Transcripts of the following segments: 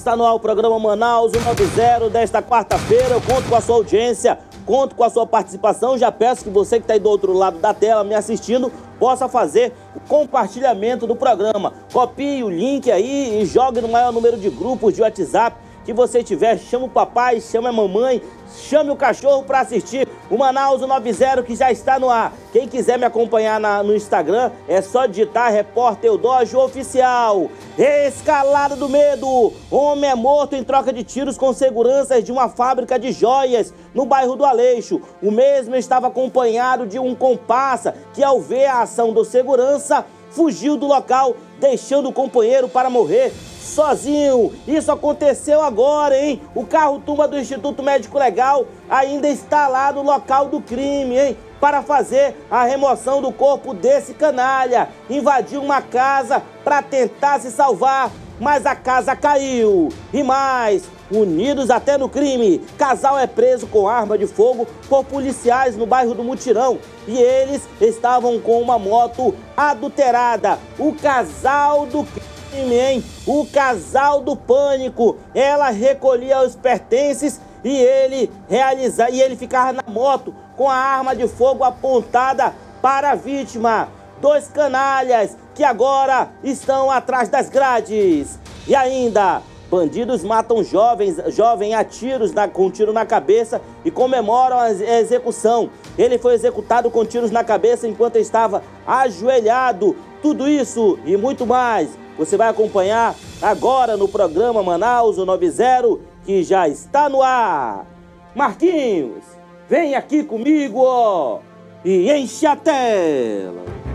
Está no ar o programa Manaus 190 desta quarta-feira. Eu conto com a sua audiência, conto com a sua participação. Já peço que você que está aí do outro lado da tela me assistindo possa fazer o compartilhamento do programa. Copie o link aí e jogue no maior número de grupos de WhatsApp que você tiver. Chama o papai, chama a mamãe, chame o cachorro para assistir o Manaus 90 que já está no ar. Quem quiser me acompanhar na, no Instagram, é só digitar Repórter Eudógio Oficial. Escalada do medo. Homem é morto em troca de tiros com seguranças de uma fábrica de joias no bairro do Aleixo. O mesmo estava acompanhado de um comparsa que, ao ver a ação do segurança, fugiu do local, deixando o companheiro para morrer sozinho. Isso aconteceu agora, hein? O carro turma do Instituto Médico Legal ainda está lá no local do crime, hein? Para fazer a remoção do corpo desse canalha. Invadiu uma casa para tentar se salvar, mas a casa caiu. E mais, unidos até no crime, casal é preso com arma de fogo por policiais no bairro do Mutirão e eles estavam com uma moto adulterada. O casal do crime hein? O casal do pânico. Ela recolhia os pertences e ele realiza e ele ficava na moto com a arma de fogo apontada para a vítima. Dois canalhas que agora estão atrás das grades. E ainda, bandidos matam jovens, jovem a tiros na, com tiro na cabeça e comemoram a execução. Ele foi executado com tiros na cabeça enquanto estava ajoelhado. Tudo isso e muito mais você vai acompanhar agora no programa Manaus 90 que já está no ar. Marquinhos, vem aqui comigo ó, e enche a tela.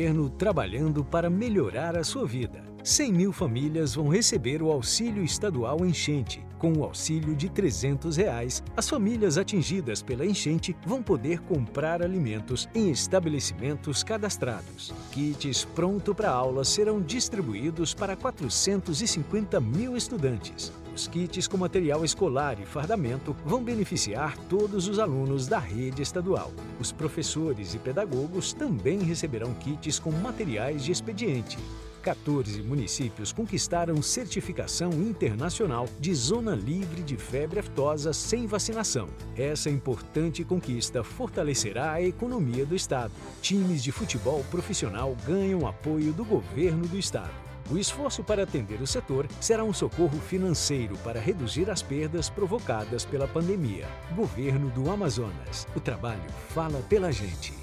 Governo trabalhando para melhorar a sua vida. 100 mil famílias vão receber o auxílio estadual enchente. Com o auxílio de 300 reais, as famílias atingidas pela enchente vão poder comprar alimentos em estabelecimentos cadastrados. Kits pronto para aula serão distribuídos para 450 mil estudantes. Os kits com material escolar e fardamento vão beneficiar todos os alunos da rede estadual. Os professores e pedagogos também receberão kits com materiais de expediente. 14 municípios conquistaram certificação internacional de zona livre de febre aftosa sem vacinação. Essa importante conquista fortalecerá a economia do estado. Times de futebol profissional ganham apoio do governo do estado. O esforço para atender o setor será um socorro financeiro para reduzir as perdas provocadas pela pandemia. Governo do Amazonas. O trabalho fala pela gente.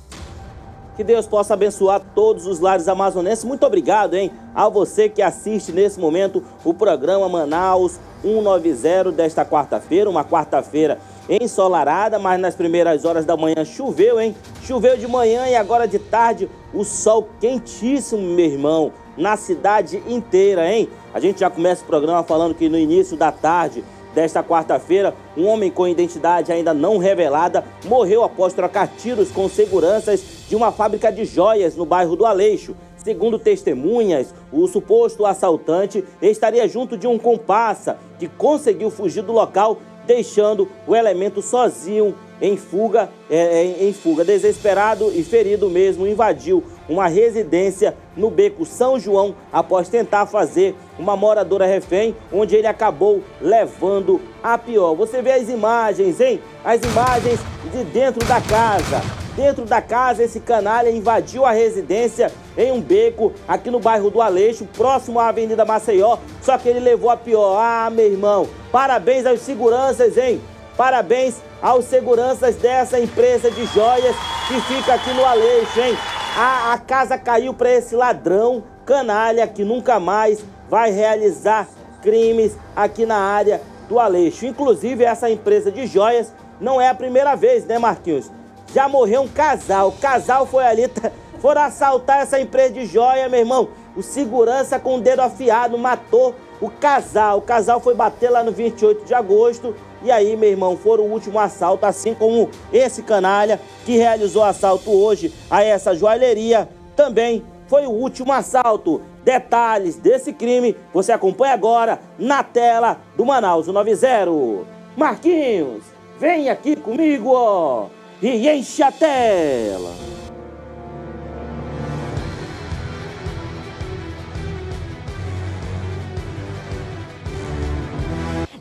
Que Deus possa abençoar todos os lares amazonenses. Muito obrigado, hein? A você que assiste nesse momento o programa Manaus 190 desta quarta-feira, uma quarta-feira ensolarada, mas nas primeiras horas da manhã choveu, hein? Choveu de manhã e agora de tarde o sol quentíssimo, meu irmão na cidade inteira, hein? A gente já começa o programa falando que no início da tarde desta quarta-feira, um homem com identidade ainda não revelada morreu após trocar tiros com seguranças de uma fábrica de joias no bairro do Aleixo. Segundo testemunhas, o suposto assaltante estaria junto de um comparsa que conseguiu fugir do local, deixando o elemento sozinho em fuga, é, em fuga. Desesperado e ferido mesmo, invadiu uma residência no beco São João após tentar fazer uma moradora refém, onde ele acabou levando a pior. Você vê as imagens, hein? As imagens de dentro da casa. Dentro da casa, esse canalha invadiu a residência em um beco aqui no bairro do Aleixo, próximo à Avenida Maceió. Só que ele levou a pior. Ah, meu irmão, parabéns aos seguranças, hein? Parabéns aos seguranças dessa empresa de joias que fica aqui no Aleixo, hein? A, a casa caiu para esse ladrão canalha que nunca mais vai realizar crimes aqui na área do Aleixo. Inclusive, essa empresa de joias não é a primeira vez, né, Marquinhos? Já morreu um casal. O casal foi ali, foram assaltar essa empresa de joia, meu irmão. O segurança com o dedo afiado matou o casal. O casal foi bater lá no 28 de agosto e aí, meu irmão, foi o último assalto, assim como esse canalha que realizou assalto hoje a essa joalheria, também foi o último assalto. Detalhes desse crime você acompanha agora na tela do Manaus 90. Marquinhos, vem aqui comigo, ó, e enche a tela.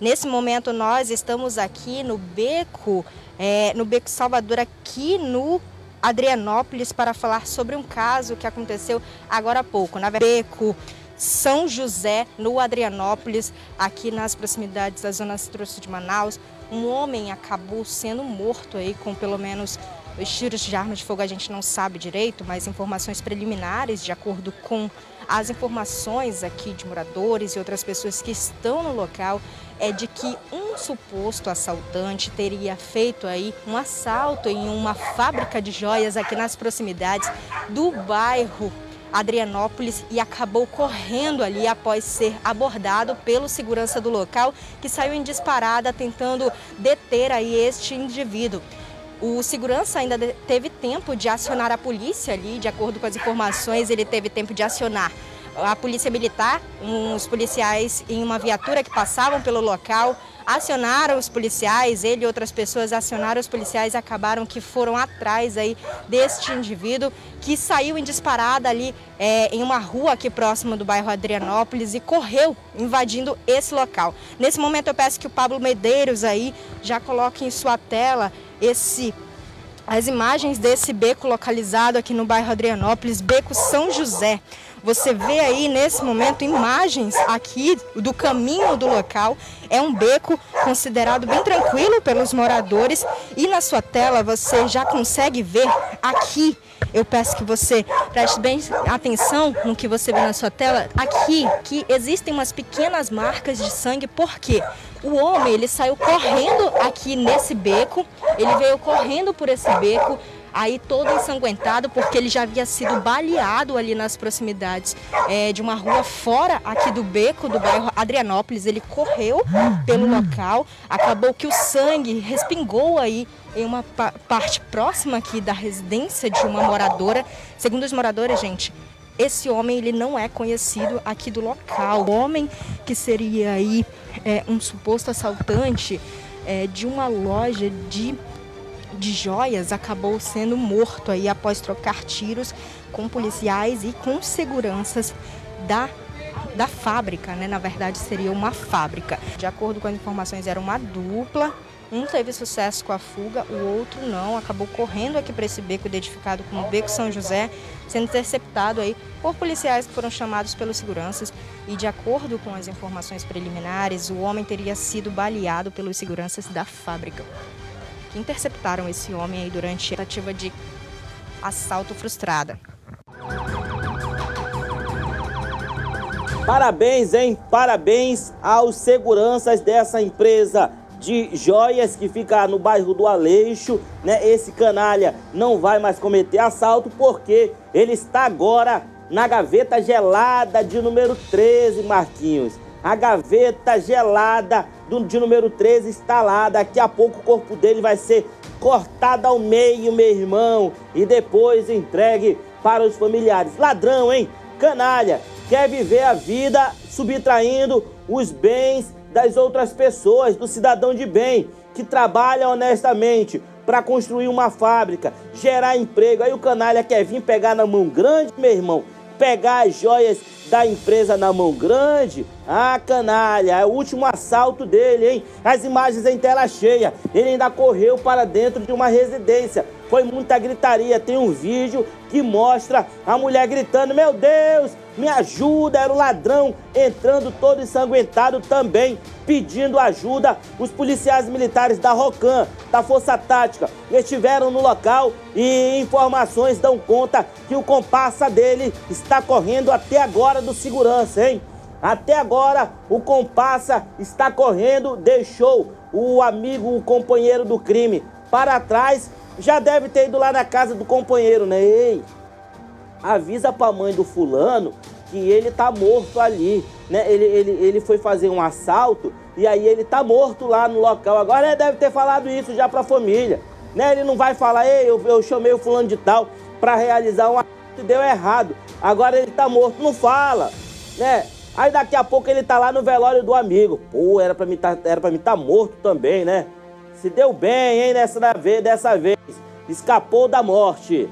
Nesse momento nós estamos aqui no Beco, é, no Beco Salvador, aqui no Adrianópolis, para falar sobre um caso que aconteceu agora há pouco, na Beco São José, no Adrianópolis, aqui nas proximidades da Zona Centro de Manaus. Um homem acabou sendo morto aí com pelo menos os tiros de arma de fogo a gente não sabe direito, mas informações preliminares, de acordo com as informações aqui de moradores e outras pessoas que estão no local, é de que um suposto assaltante teria feito aí um assalto em uma fábrica de joias aqui nas proximidades do bairro Adrianópolis e acabou correndo ali após ser abordado pelo segurança do local, que saiu em disparada tentando deter aí este indivíduo. O segurança ainda teve tempo de acionar a polícia ali, de acordo com as informações, ele teve tempo de acionar a polícia militar, uns policiais em uma viatura que passavam pelo local, acionaram os policiais, ele e outras pessoas acionaram os policiais e acabaram que foram atrás aí deste indivíduo que saiu em disparada ali é, em uma rua aqui próxima do bairro Adrianópolis e correu invadindo esse local. Nesse momento eu peço que o Pablo Medeiros aí já coloque em sua tela esse as imagens desse beco localizado aqui no bairro Adrianópolis, Beco São José. Você vê aí nesse momento imagens aqui do caminho do local. É um beco considerado bem tranquilo pelos moradores e na sua tela você já consegue ver aqui eu peço que você preste bem atenção no que você vê na sua tela. Aqui, que existem umas pequenas marcas de sangue, porque o homem ele saiu correndo aqui nesse beco, ele veio correndo por esse beco, aí todo ensanguentado, porque ele já havia sido baleado ali nas proximidades é, de uma rua fora aqui do beco do bairro Adrianópolis. Ele correu pelo local, acabou que o sangue respingou aí em uma pa parte próxima aqui da residência de uma moradora. Segundo os moradores, gente, esse homem ele não é conhecido aqui do local. O homem que seria aí é, um suposto assaltante é, de uma loja de, de joias acabou sendo morto aí após trocar tiros com policiais e com seguranças da da fábrica, né? Na verdade seria uma fábrica. De acordo com as informações, era uma dupla um teve sucesso com a fuga, o outro não, acabou correndo aqui para esse beco identificado como Beco São José, sendo interceptado aí por policiais que foram chamados pelos seguranças e de acordo com as informações preliminares, o homem teria sido baleado pelos seguranças da fábrica, que interceptaram esse homem aí durante a tentativa de assalto frustrada. Parabéns, hein? Parabéns aos seguranças dessa empresa de joias que fica no bairro do Aleixo, né? Esse canalha não vai mais cometer assalto porque ele está agora na gaveta gelada de número 13, Marquinhos. A gaveta gelada do, de número 13 está lá. Daqui a pouco o corpo dele vai ser cortado ao meio, meu irmão, e depois entregue para os familiares. Ladrão, hein? Canalha, quer viver a vida subtraindo os bens das outras pessoas, do cidadão de bem, que trabalha honestamente para construir uma fábrica, gerar emprego. Aí o canalha quer vir pegar na mão grande, meu irmão, pegar as joias da empresa na mão grande. Ah, canalha, é o último assalto dele, hein? As imagens em tela cheia. Ele ainda correu para dentro de uma residência. Foi muita gritaria. Tem um vídeo que mostra a mulher gritando: Meu Deus, me ajuda! Era o ladrão entrando todo ensanguentado também, pedindo ajuda. Os policiais militares da ROCAM, da Força Tática, estiveram no local e informações dão conta que o comparsa dele está correndo até agora do segurança, hein? Até agora o comparsa está correndo, deixou o amigo, o companheiro do crime para trás já deve ter ido lá na casa do companheiro, né? Ei, avisa pra mãe do fulano que ele tá morto ali, né? Ele, ele, ele foi fazer um assalto e aí ele tá morto lá no local. Agora ele deve ter falado isso já pra família, né? Ele não vai falar, ei, eu, eu chamei o fulano de tal para realizar um morto e deu errado. Agora ele tá morto, não fala, né? Aí daqui a pouco ele tá lá no velório do amigo. Pô, era pra mim tá, mim tá morto também, né? Se deu bem, hein, nessa dessa vez. Escapou da morte.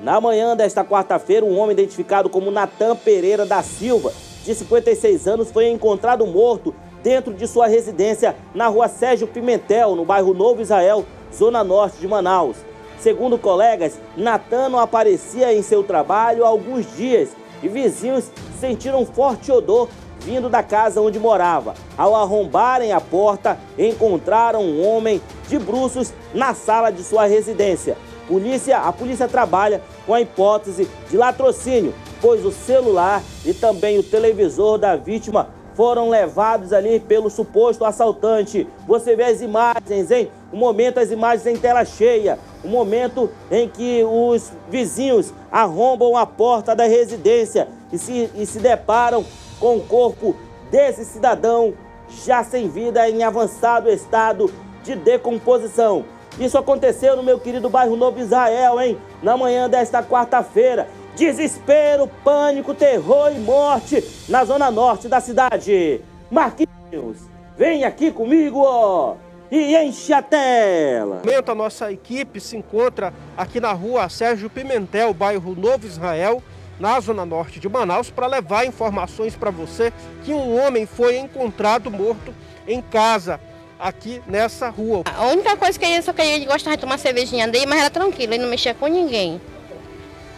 Na manhã desta quarta-feira, um homem identificado como Natan Pereira da Silva, de 56 anos, foi encontrado morto dentro de sua residência na rua Sérgio Pimentel, no bairro Novo Israel, zona norte de Manaus. Segundo colegas, Natan não aparecia em seu trabalho há alguns dias e vizinhos sentiram um forte odor vindo da casa onde morava. Ao arrombarem a porta, encontraram um homem de bruços na sala de sua residência. Polícia, a polícia trabalha com a hipótese de latrocínio, pois o celular e também o televisor da vítima foram levados ali pelo suposto assaltante. Você vê as imagens, hein? O momento, as imagens em tela cheia. O momento em que os vizinhos arrombam a porta da residência e se, e se deparam com o corpo desse cidadão já sem vida em avançado estado de decomposição. Isso aconteceu no meu querido bairro Novo Israel, hein? Na manhã desta quarta-feira. Desespero, pânico, terror e morte na zona norte da cidade. Marquinhos, vem aqui comigo, ó, e enche a tela. A nossa equipe se encontra aqui na rua Sérgio Pimentel, bairro Novo Israel, na zona norte de Manaus, para levar informações para você que um homem foi encontrado morto em casa aqui nessa rua. A única coisa que ele só queria, ele gostava de tomar cervejinha dele, mas era tranquilo, ele não mexia com ninguém.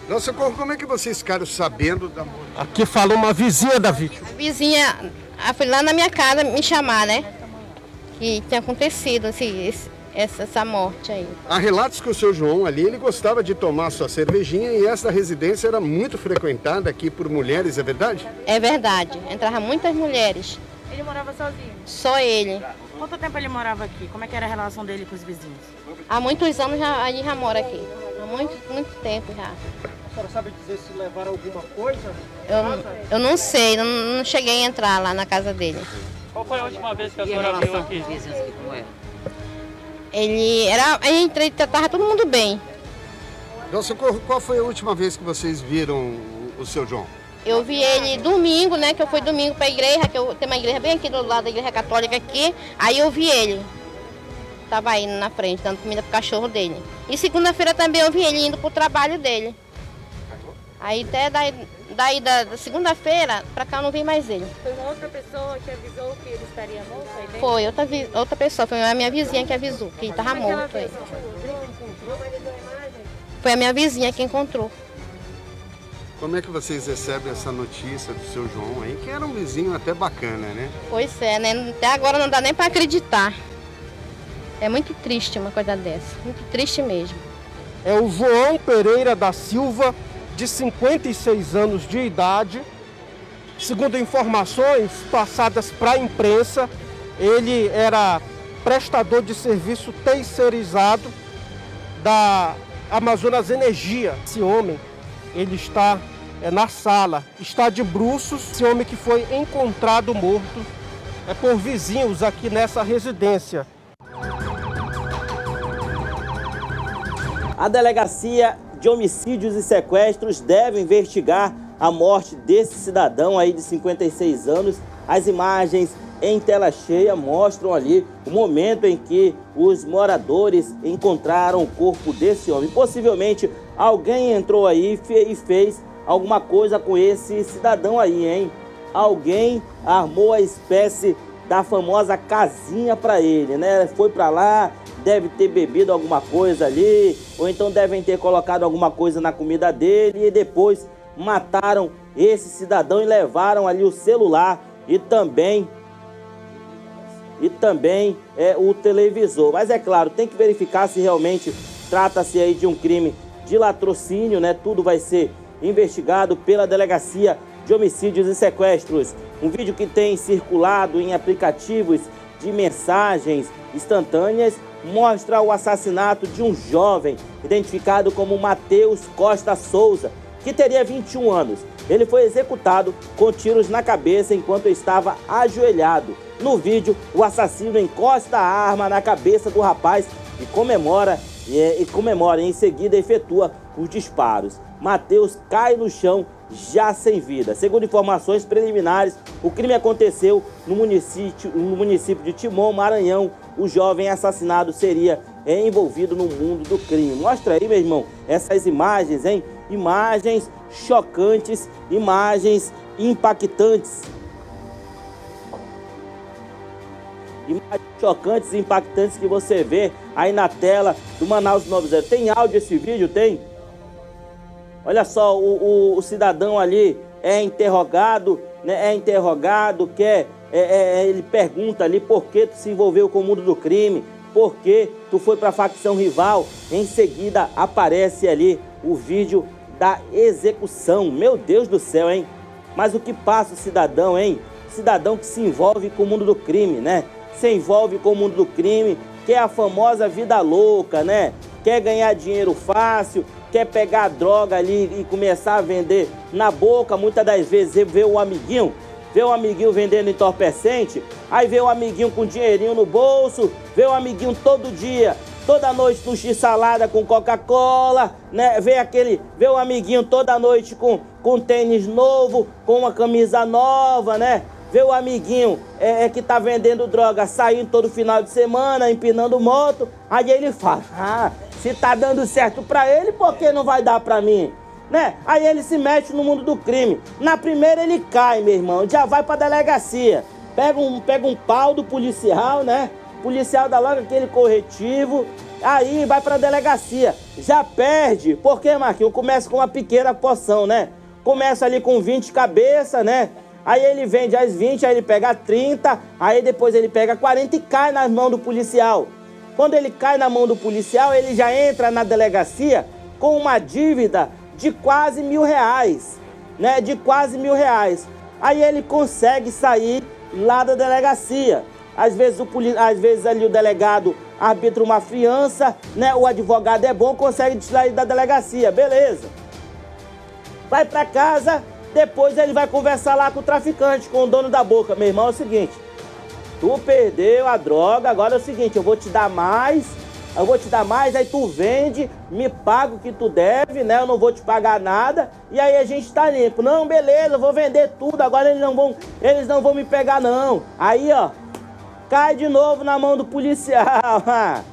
Não, socorro, como é que vocês ficaram sabendo da morte? Aqui falou uma vizinha da vítima. A vizinha foi lá na minha casa me chamar, né? Que tinha acontecido assim, essa, essa morte aí. Há relatos que o seu João ali, ele gostava de tomar sua cervejinha e essa residência era muito frequentada aqui por mulheres, é verdade? É verdade, entrava muitas mulheres. Ele morava sozinho? Só ele. Quanto tempo ele morava aqui? Como é que era a relação dele com os vizinhos? Há muitos anos já, ele já mora aqui. Há muito, muito tempo já. A senhora sabe dizer se levaram alguma coisa? Eu, eu não sei, não, não cheguei a entrar lá na casa dele. Qual foi a última vez que a senhora veio aqui? Ele era. A gente tratava todo mundo bem. Então, Socorro, qual foi a última vez que vocês viram o seu João? Eu vi ele domingo, né? Que eu fui domingo para a igreja, que eu tenho uma igreja bem aqui do lado da igreja católica aqui. Aí eu vi ele. Tava indo na frente, dando comida pro cachorro dele. E segunda-feira também eu vi ele indo pro trabalho dele. Aí até daí, daí da, da segunda-feira pra cá eu não vi mais ele. Foi uma outra pessoa que avisou que ele estaria morto aí? Foi, outra, outra pessoa, foi a minha vizinha que avisou, que ele tava morto aí. Foi a minha vizinha que encontrou. Como é que vocês recebem essa notícia do seu João aí, que era um vizinho até bacana, né? Pois é, né? Até agora não dá nem para acreditar. É muito triste uma coisa dessa, muito triste mesmo. É o João Pereira da Silva, de 56 anos de idade. Segundo informações passadas para a imprensa, ele era prestador de serviço terceirizado da Amazonas Energia. Esse homem ele está é, na sala, está de bruços. Esse homem que foi encontrado morto é por vizinhos aqui nessa residência. A delegacia de homicídios e sequestros deve investigar a morte desse cidadão aí de 56 anos. As imagens em tela cheia mostram ali o momento em que os moradores encontraram o corpo desse homem. Possivelmente alguém entrou aí e fez alguma coisa com esse cidadão aí, hein? Alguém armou a espécie da famosa casinha para ele, né? Foi para lá, deve ter bebido alguma coisa ali, ou então devem ter colocado alguma coisa na comida dele e depois mataram esse cidadão e levaram ali o celular e também e também é, o televisor. Mas é claro, tem que verificar se realmente trata-se aí de um crime de latrocínio, né? Tudo vai ser investigado pela Delegacia de Homicídios e Sequestros. Um vídeo que tem circulado em aplicativos de mensagens instantâneas mostra o assassinato de um jovem identificado como Matheus Costa Souza, que teria 21 anos. Ele foi executado com tiros na cabeça enquanto estava ajoelhado. No vídeo, o assassino encosta a arma na cabeça do rapaz e comemora e, e comemora. Em seguida, efetua os disparos. Mateus cai no chão já sem vida. Segundo informações preliminares, o crime aconteceu no município, no município de Timon, Maranhão. O jovem assassinado seria envolvido no mundo do crime. Mostra aí, meu irmão, essas imagens, hein? Imagens chocantes, imagens impactantes. Imagens chocantes e impactantes que você vê aí na tela do Manaus 90. Tem áudio esse vídeo? Tem? Olha só, o, o, o cidadão ali é interrogado, né? É interrogado, quer, é, é, é, ele pergunta ali por que tu se envolveu com o mundo do crime, por que tu foi para facção rival. Em seguida aparece ali o vídeo da execução. Meu Deus do céu, hein? Mas o que passa o cidadão, hein? Cidadão que se envolve com o mundo do crime, né? Se envolve com o mundo do crime, quer a famosa vida louca, né? Quer ganhar dinheiro fácil, quer pegar droga ali e começar a vender na boca, muitas das vezes vê o amiguinho, vê o amiguinho vendendo entorpecente, aí vê o amiguinho com dinheirinho no bolso, vê o amiguinho todo dia, toda noite no x-salada com Coca-Cola, né? Vê aquele, vê o amiguinho toda noite com, com tênis novo, com uma camisa nova, né? Vê o amiguinho é, é, que tá vendendo droga saindo todo final de semana, empinando moto, aí ele fala, ah, se tá dando certo para ele, por que não vai dar para mim? Né? Aí ele se mete no mundo do crime. Na primeira ele cai, meu irmão, já vai pra delegacia. Pega um, pega um pau do policial, né? O policial dá logo aquele corretivo, aí vai pra delegacia. Já perde, porque, Marquinhos, começa com uma pequena poção, né? Começa ali com 20 cabeças, né? Aí ele vende as 20, aí ele pega 30, aí depois ele pega 40 e cai nas mãos do policial. Quando ele cai na mão do policial, ele já entra na delegacia com uma dívida de quase mil reais, né? De quase mil reais. Aí ele consegue sair lá da delegacia. Às vezes, o poli... Às vezes ali o delegado arbitra uma fiança, né? O advogado é bom, consegue sair da delegacia, beleza. Vai para casa, depois ele vai conversar lá com o traficante, com o dono da boca. Meu irmão, é o seguinte, Tu perdeu a droga, agora é o seguinte, eu vou te dar mais, eu vou te dar mais, aí tu vende, me paga o que tu deve, né? Eu não vou te pagar nada, e aí a gente tá limpo. Não, beleza, eu vou vender tudo, agora eles não vão, eles não vão me pegar não. Aí, ó, cai de novo na mão do policial.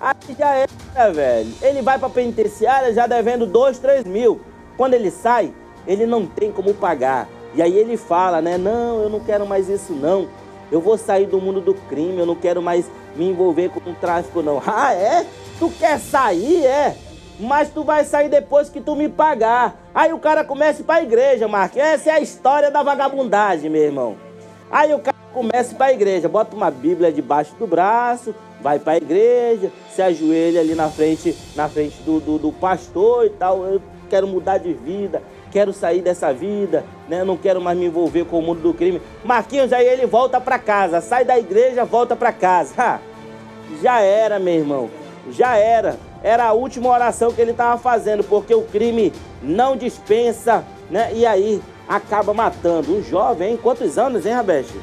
aí já é, velho. Ele vai pra penitenciária já devendo 2, 3 mil. Quando ele sai, ele não tem como pagar. E aí ele fala, né? Não, eu não quero mais isso não. Eu vou sair do mundo do crime, eu não quero mais me envolver com o tráfico, não. Ah, é? Tu quer sair, é? Mas tu vai sair depois que tu me pagar. Aí o cara começa a pra igreja, Marcos. Essa é a história da vagabundagem, meu irmão. Aí o cara começa a pra igreja, bota uma Bíblia debaixo do braço, vai pra igreja, se ajoelha ali na frente, na frente do, do, do pastor e tal. Eu quero mudar de vida, quero sair dessa vida, né? Não quero mais me envolver com o mundo do crime. Marquinhos, aí ele volta para casa, sai da igreja, volta para casa. Ha, já era, meu irmão, já era. Era a última oração que ele estava fazendo, porque o crime não dispensa, né? E aí acaba matando. Um jovem, hein? Quantos anos, hein, Rabeste?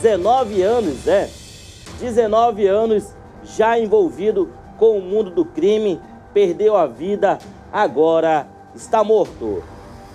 19 anos, é. 19 anos já envolvido com o mundo do crime, perdeu a vida, agora está morto.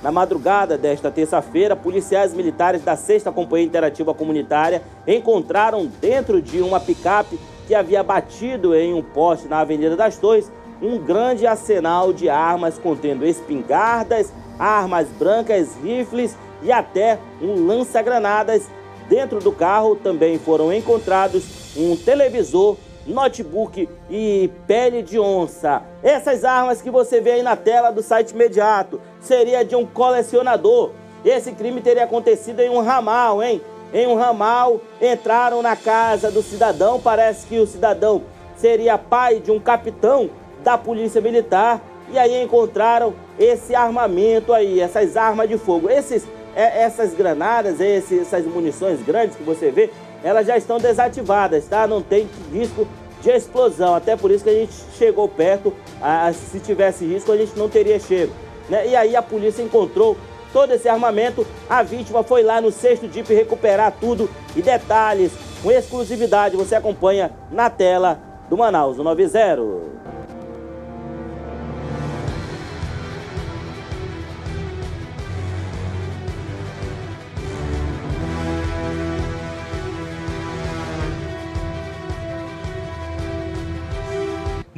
Na madrugada desta terça-feira, policiais militares da 6 Companhia Interativa Comunitária encontraram dentro de uma picape que havia batido em um poste na Avenida das Torres um grande arsenal de armas contendo espingardas, armas brancas, rifles e até um lança-granadas. Dentro do carro também foram encontrados um televisor notebook e pele de onça. Essas armas que você vê aí na tela do site imediato seria de um colecionador. Esse crime teria acontecido em um ramal, hein? Em um ramal, entraram na casa do cidadão. Parece que o cidadão seria pai de um capitão da Polícia Militar. E aí encontraram esse armamento aí, essas armas de fogo. Esses, é, essas granadas, essas munições grandes que você vê, elas já estão desativadas, tá? Não tem risco de explosão. Até por isso que a gente chegou perto. Se tivesse risco, a gente não teria chego. Né? E aí a polícia encontrou todo esse armamento. A vítima foi lá no sexto DIP recuperar tudo. E detalhes, com exclusividade, você acompanha na tela do Manaus 90.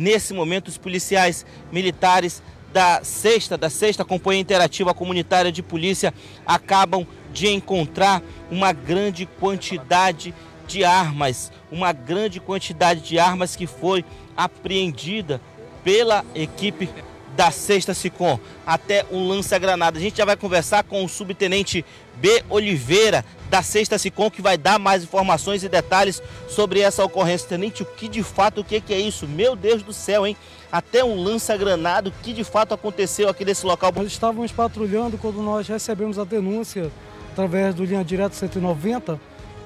Nesse momento, os policiais militares da sexta, da sexta Companhia Interativa Comunitária de Polícia acabam de encontrar uma grande quantidade de armas, uma grande quantidade de armas que foi apreendida pela equipe da Sexta Sicom, até um lança-granada. A gente já vai conversar com o subtenente B. Oliveira, da Sexta Sicom, que vai dar mais informações e detalhes sobre essa ocorrência. Tenente, o que de fato, o que, é isso? Meu Deus do céu, hein? Até um lança-granada, o que de fato aconteceu aqui nesse local? Nós estávamos patrulhando quando nós recebemos a denúncia através do linha direta 190,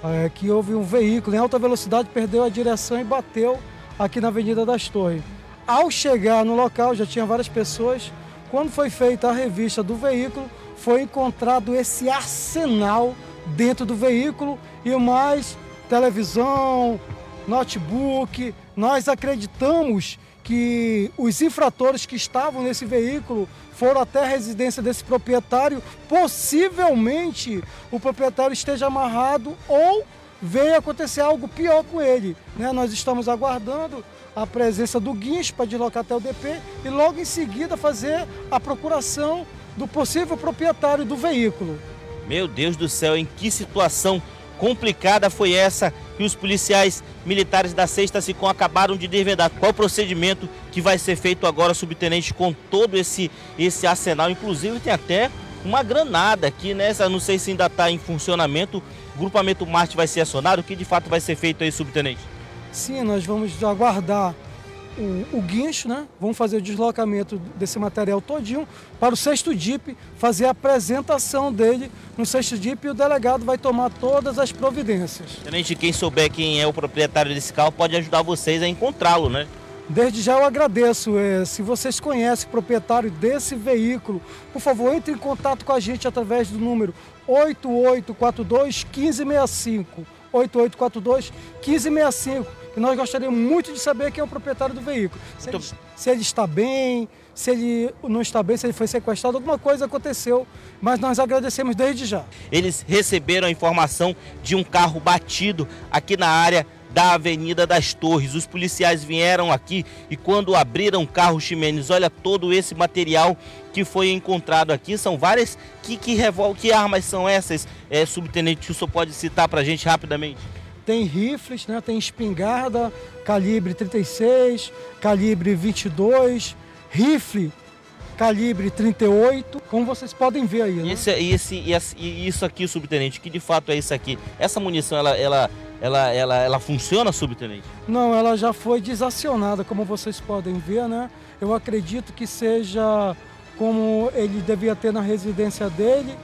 é, que houve um veículo em alta velocidade, perdeu a direção e bateu aqui na Avenida das Torres. Ao chegar no local, já tinha várias pessoas. Quando foi feita a revista do veículo, foi encontrado esse arsenal dentro do veículo e mais televisão, notebook. Nós acreditamos que os infratores que estavam nesse veículo foram até a residência desse proprietário. Possivelmente o proprietário esteja amarrado ou veio acontecer algo pior com ele. Né? Nós estamos aguardando a presença do guincho para deslocar até o DP e logo em seguida fazer a procuração do possível proprietário do veículo. Meu Deus do céu, em que situação complicada foi essa que os policiais militares da Sexta Sicom acabaram de desvendar. Qual o procedimento que vai ser feito agora, subtenente, com todo esse, esse arsenal? Inclusive tem até uma granada aqui, né? Não sei se ainda está em funcionamento. O grupamento Marte vai ser acionado. O que de fato vai ser feito aí, subtenente? Sim, nós vamos aguardar o, o, guincho, né? Vamos fazer o deslocamento desse material todinho para o sexto DIP, fazer a apresentação dele no sexto DIP e o delegado vai tomar todas as providências. Tenente, quem souber quem é o proprietário desse carro pode ajudar vocês a encontrá-lo, né? Desde já eu agradeço. É, se vocês conhecem o proprietário desse veículo, por favor, entre em contato com a gente através do número 8842 1565. 8842 1565 e nós gostaríamos muito de saber quem é o proprietário do veículo. Se, ele, se ele está bem, se ele não está bem, se ele foi sequestrado, alguma coisa aconteceu, mas nós agradecemos desde já. Eles receberam a informação de um carro batido aqui na área da Avenida das Torres. Os policiais vieram aqui e quando abriram o carro Ximenes, olha todo esse material que foi encontrado aqui. São várias. Que, que, revol... que armas são essas, é, subtenente? O senhor pode citar para a gente rapidamente? tem rifles, né? tem espingarda, calibre 36, calibre 22, rifle calibre 38, como vocês podem ver aí. Né? Esse, esse, esse, isso aqui, subtenente, que de fato é isso aqui? Essa munição, ela, ela, ela, ela, ela funciona, subtenente? Não, ela já foi desacionada, como vocês podem ver, né? Eu acredito que seja como ele devia ter na residência dele,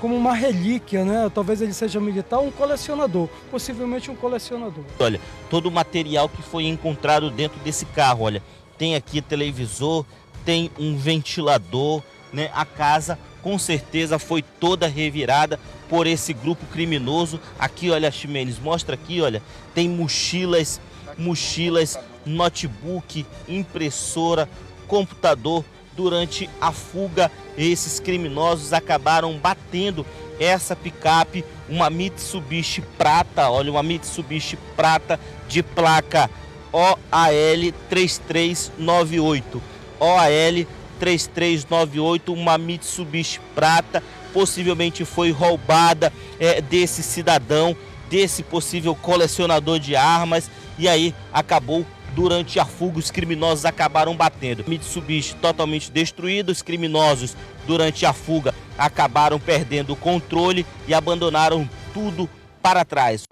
como uma relíquia, né? Talvez ele seja militar, um colecionador, possivelmente um colecionador. Olha, todo o material que foi encontrado dentro desse carro, olha, tem aqui televisor, tem um ventilador, né? A casa com certeza foi toda revirada por esse grupo criminoso. Aqui, olha, Ximenes, mostra aqui, olha, tem mochilas, mochilas, notebook, impressora, computador, durante a fuga, esses criminosos acabaram batendo essa picape, uma Mitsubishi prata, olha, uma Mitsubishi prata de placa OAL 3398. OAL 3398, uma Mitsubishi prata, possivelmente foi roubada é, desse cidadão, desse possível colecionador de armas, e aí acabou Durante a fuga, os criminosos acabaram batendo. Mitsubishi totalmente destruído, os criminosos, durante a fuga, acabaram perdendo o controle e abandonaram tudo para trás.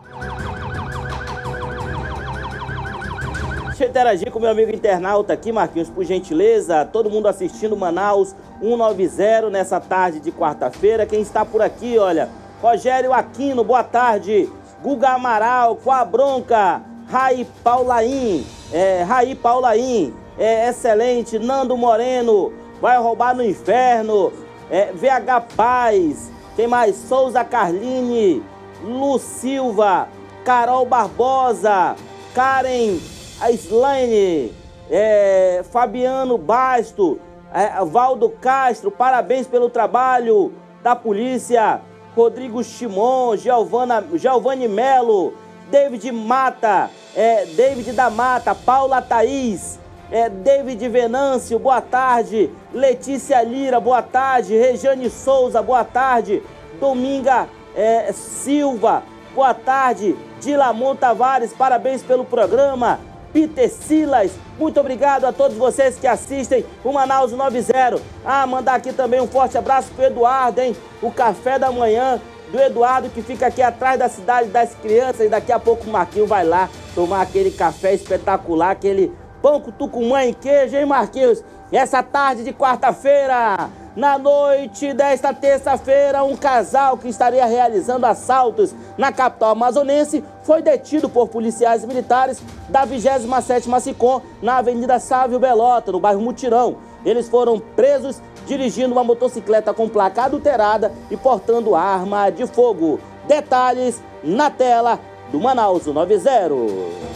Deixa eu interagir com meu amigo internauta aqui, Marquinhos, por gentileza. Todo mundo assistindo Manaus 190 nessa tarde de quarta-feira. Quem está por aqui, olha, Rogério Aquino, boa tarde. Guga Amaral, com a bronca. Rai Paulaim, é, Raí Paulaim, é excelente, Nando Moreno, vai roubar no inferno, é, VH Paz, quem mais? Souza Carline, Lu Silva, Carol Barbosa, Karen a Slaine, é, Fabiano Basto, é, Valdo Castro, parabéns pelo trabalho da polícia. Rodrigo Chimon, Giovana, Giovanni Melo, David Mata, é, David da Mata, Paula Thaís, é, David Venâncio, boa tarde. Letícia Lira, boa tarde. Rejane Souza, boa tarde. Dominga é, Silva, boa tarde. Dilamon Tavares, parabéns pelo programa. Peter Silas, muito obrigado a todos vocês que assistem o Manaus 90. Ah, mandar aqui também um forte abraço pro Eduardo, hein? O café da manhã do Eduardo que fica aqui atrás da cidade das crianças e daqui a pouco o Marquinhos vai lá tomar aquele café espetacular, aquele pão com tucumã e queijo, hein, Marquinhos? Essa tarde de quarta-feira, na noite desta terça-feira, um casal que estaria realizando assaltos na capital amazonense foi detido por policiais militares da 27ª SICOM na Avenida Sávio Belota, no bairro Mutirão. Eles foram presos dirigindo uma motocicleta com placa adulterada e portando arma de fogo. Detalhes na tela do Manaus 90.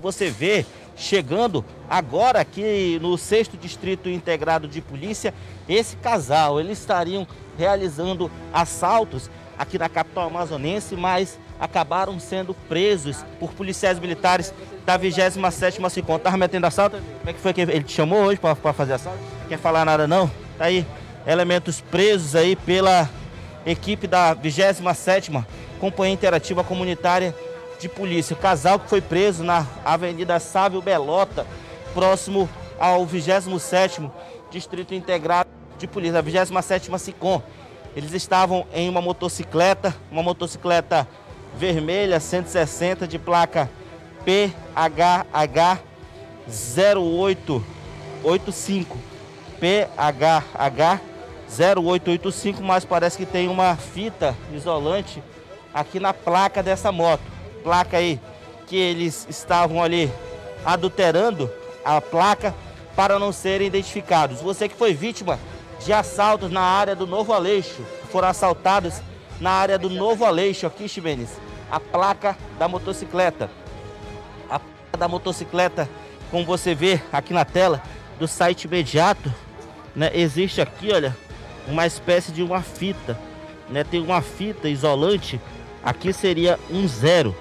você vê chegando agora aqui no sexto distrito integrado de polícia, esse casal, eles estariam realizando assaltos aqui na capital amazonense, mas acabaram sendo presos por policiais militares da 27ª Sicom. Tava metendo assalto? Como é que foi que ele te chamou hoje para fazer assalto? Quer falar nada não? Tá aí, elementos presos aí pela equipe da 27ª Companhia Interativa Comunitária de polícia. O casal que foi preso na Avenida Sávio Belota, próximo ao 27º Distrito Integrado de Polícia, a 27ª SICOM. Eles estavam em uma motocicleta, uma motocicleta vermelha 160 de placa PHH 0885. PHH 0885, mas parece que tem uma fita isolante aqui na placa dessa moto placa aí que eles estavam ali adulterando a placa para não serem identificados. Você que foi vítima de assaltos na área do Novo Aleixo, foram assaltados na área do Novo Aleixo aqui, Ximenes, a placa da motocicleta. Da motocicleta, como você vê aqui na tela do site imediato, né, existe aqui, olha, uma espécie de uma fita, né, tem uma fita isolante, aqui seria um zero,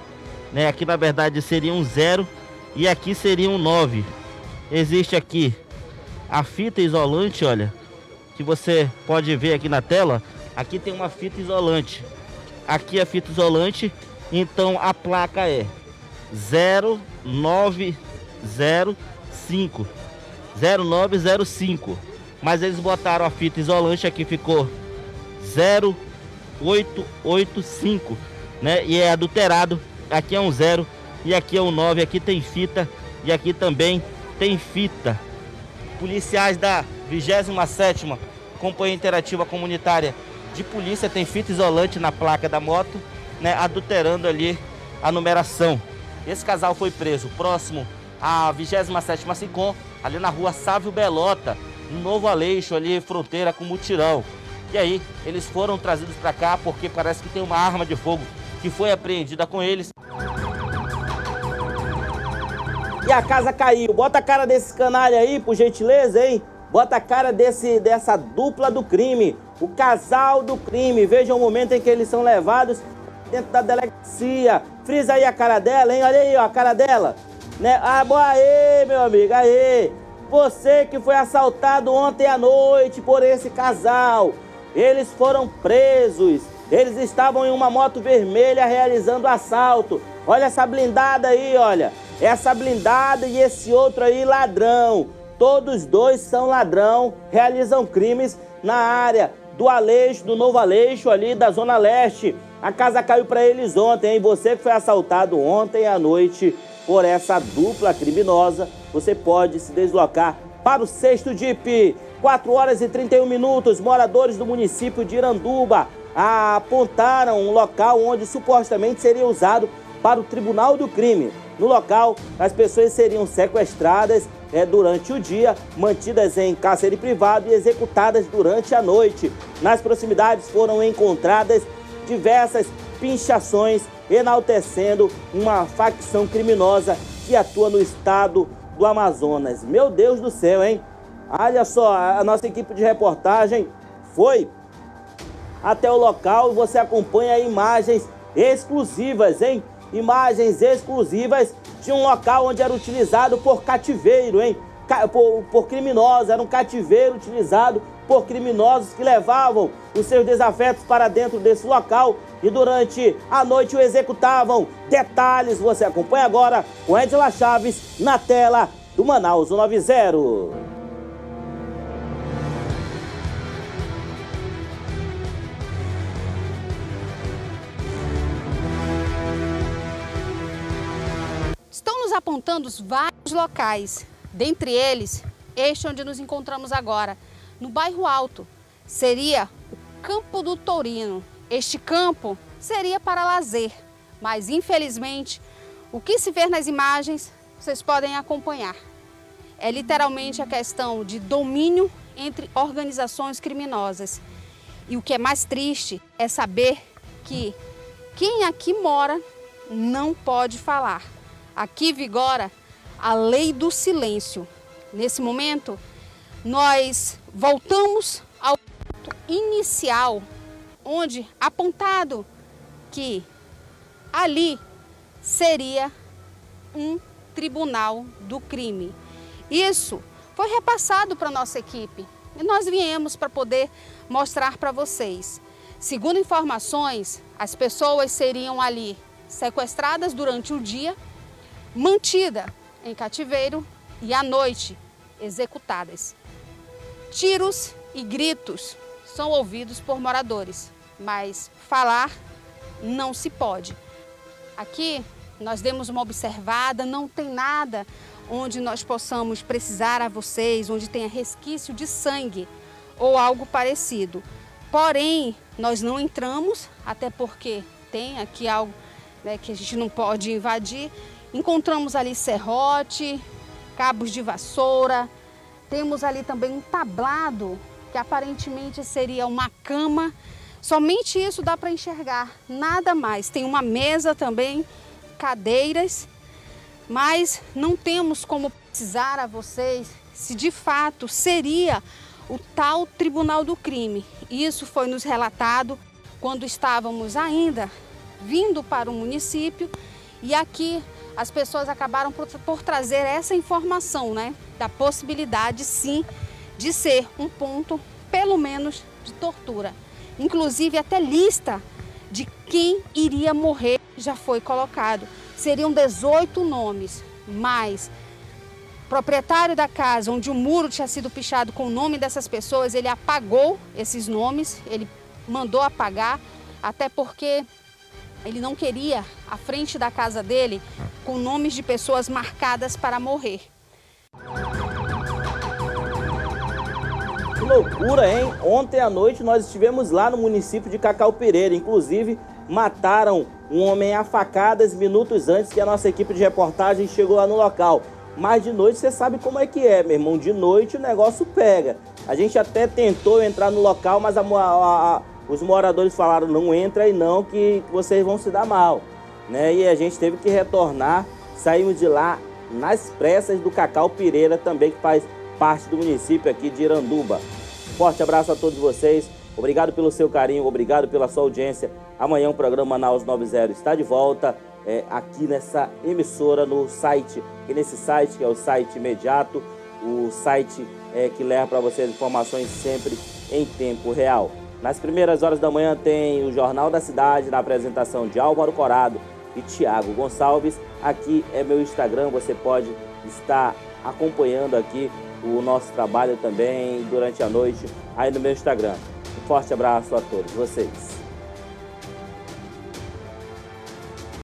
né? Aqui na verdade seria um zero e aqui seria um 9. Existe aqui a fita isolante, olha, que você pode ver aqui na tela. Aqui tem uma fita isolante. Aqui a fita isolante, então a placa é 0905 0905. Mas eles botaram a fita isolante aqui ficou 0885, né? E é adulterado aqui é um zero e aqui é um 9, aqui tem fita e aqui também tem fita. Policiais da 27ª Companhia Interativa Comunitária de Polícia tem fita isolante na placa da moto, né, adulterando ali a numeração. Esse casal foi preso próximo à 27ª SICOM, ali na rua Sávio Belota, no Novo Aleixo, ali fronteira com Mutirão. E aí, eles foram trazidos para cá porque parece que tem uma arma de fogo que foi apreendida com eles. E a casa caiu. Bota a cara desse canalha aí, por gentileza, hein? Bota a cara desse, dessa dupla do crime. O casal do crime. Veja o momento em que eles são levados dentro da delegacia. Frisa aí a cara dela, hein? Olha aí, ó, a cara dela. Né? Ah, boa aí, meu amigo, aí. Você que foi assaltado ontem à noite por esse casal. Eles foram presos. Eles estavam em uma moto vermelha realizando assalto. Olha essa blindada aí, olha. Essa blindada e esse outro aí ladrão. Todos dois são ladrão, realizam crimes na área do Aleixo, do Novo Aleixo, ali da Zona Leste. A casa caiu para eles ontem, hein? Você que foi assaltado ontem à noite por essa dupla criminosa, você pode se deslocar para o sexto DIP. 4 horas e 31 minutos, moradores do município de Iranduba apontaram um local onde supostamente seria usado para o Tribunal do Crime. No local, as pessoas seriam sequestradas é, durante o dia, mantidas em cárcere privado e executadas durante a noite. Nas proximidades foram encontradas diversas pinchações, enaltecendo uma facção criminosa que atua no estado do Amazonas. Meu Deus do céu, hein? Olha só, a nossa equipe de reportagem foi até o local e você acompanha imagens exclusivas, hein? Imagens exclusivas de um local onde era utilizado por cativeiro, hein? Por, por criminosos, era um cativeiro utilizado por criminosos que levavam os seus desafetos para dentro desse local e durante a noite o executavam. Detalhes você acompanha agora com Edila Chaves na tela do Manaus 90. nos apontando vários locais, dentre eles este onde nos encontramos agora, no bairro Alto. Seria o Campo do Tourino. Este campo seria para lazer, mas infelizmente o que se vê nas imagens vocês podem acompanhar. É literalmente a questão de domínio entre organizações criminosas. E o que é mais triste é saber que quem aqui mora não pode falar. Aqui vigora a lei do silêncio. Nesse momento, nós voltamos ao inicial, onde apontado que ali seria um tribunal do crime. Isso foi repassado para a nossa equipe e nós viemos para poder mostrar para vocês. Segundo informações, as pessoas seriam ali sequestradas durante o dia mantida em cativeiro e à noite executadas. Tiros e gritos são ouvidos por moradores, mas falar não se pode. Aqui nós demos uma observada, não tem nada onde nós possamos precisar a vocês, onde tenha resquício de sangue ou algo parecido. Porém, nós não entramos, até porque tem aqui algo né, que a gente não pode invadir Encontramos ali serrote, cabos de vassoura, temos ali também um tablado, que aparentemente seria uma cama. Somente isso dá para enxergar, nada mais. Tem uma mesa também, cadeiras, mas não temos como precisar a vocês se de fato seria o tal Tribunal do Crime. Isso foi nos relatado quando estávamos ainda vindo para o município e aqui as pessoas acabaram por, por trazer essa informação, né? Da possibilidade, sim, de ser um ponto, pelo menos, de tortura. Inclusive, até lista de quem iria morrer já foi colocado. Seriam 18 nomes, mas proprietário da casa onde o muro tinha sido pichado com o nome dessas pessoas, ele apagou esses nomes, ele mandou apagar, até porque ele não queria a frente da casa dele com nomes de pessoas marcadas para morrer. Que loucura, hein? Ontem à noite nós estivemos lá no município de Cacau Pereira. Inclusive, mataram um homem a facadas minutos antes que a nossa equipe de reportagem chegou lá no local. Mas de noite você sabe como é que é, meu irmão. De noite o negócio pega. A gente até tentou entrar no local, mas a, a, a os moradores falaram, não entra aí não, que vocês vão se dar mal. Né? E a gente teve que retornar, saímos de lá nas pressas do Cacau Pireira, também que faz parte do município aqui de Iranduba. Forte abraço a todos vocês, obrigado pelo seu carinho, obrigado pela sua audiência. Amanhã o programa Manaus 90 está de volta é, aqui nessa emissora, no site, e nesse site que é o site imediato, o site é, que leva para vocês informações sempre em tempo real. Nas primeiras horas da manhã tem o Jornal da Cidade, na apresentação de Álvaro Corado e Tiago Gonçalves. Aqui é meu Instagram, você pode estar acompanhando aqui o nosso trabalho também durante a noite aí no meu Instagram. Um forte abraço a todos vocês.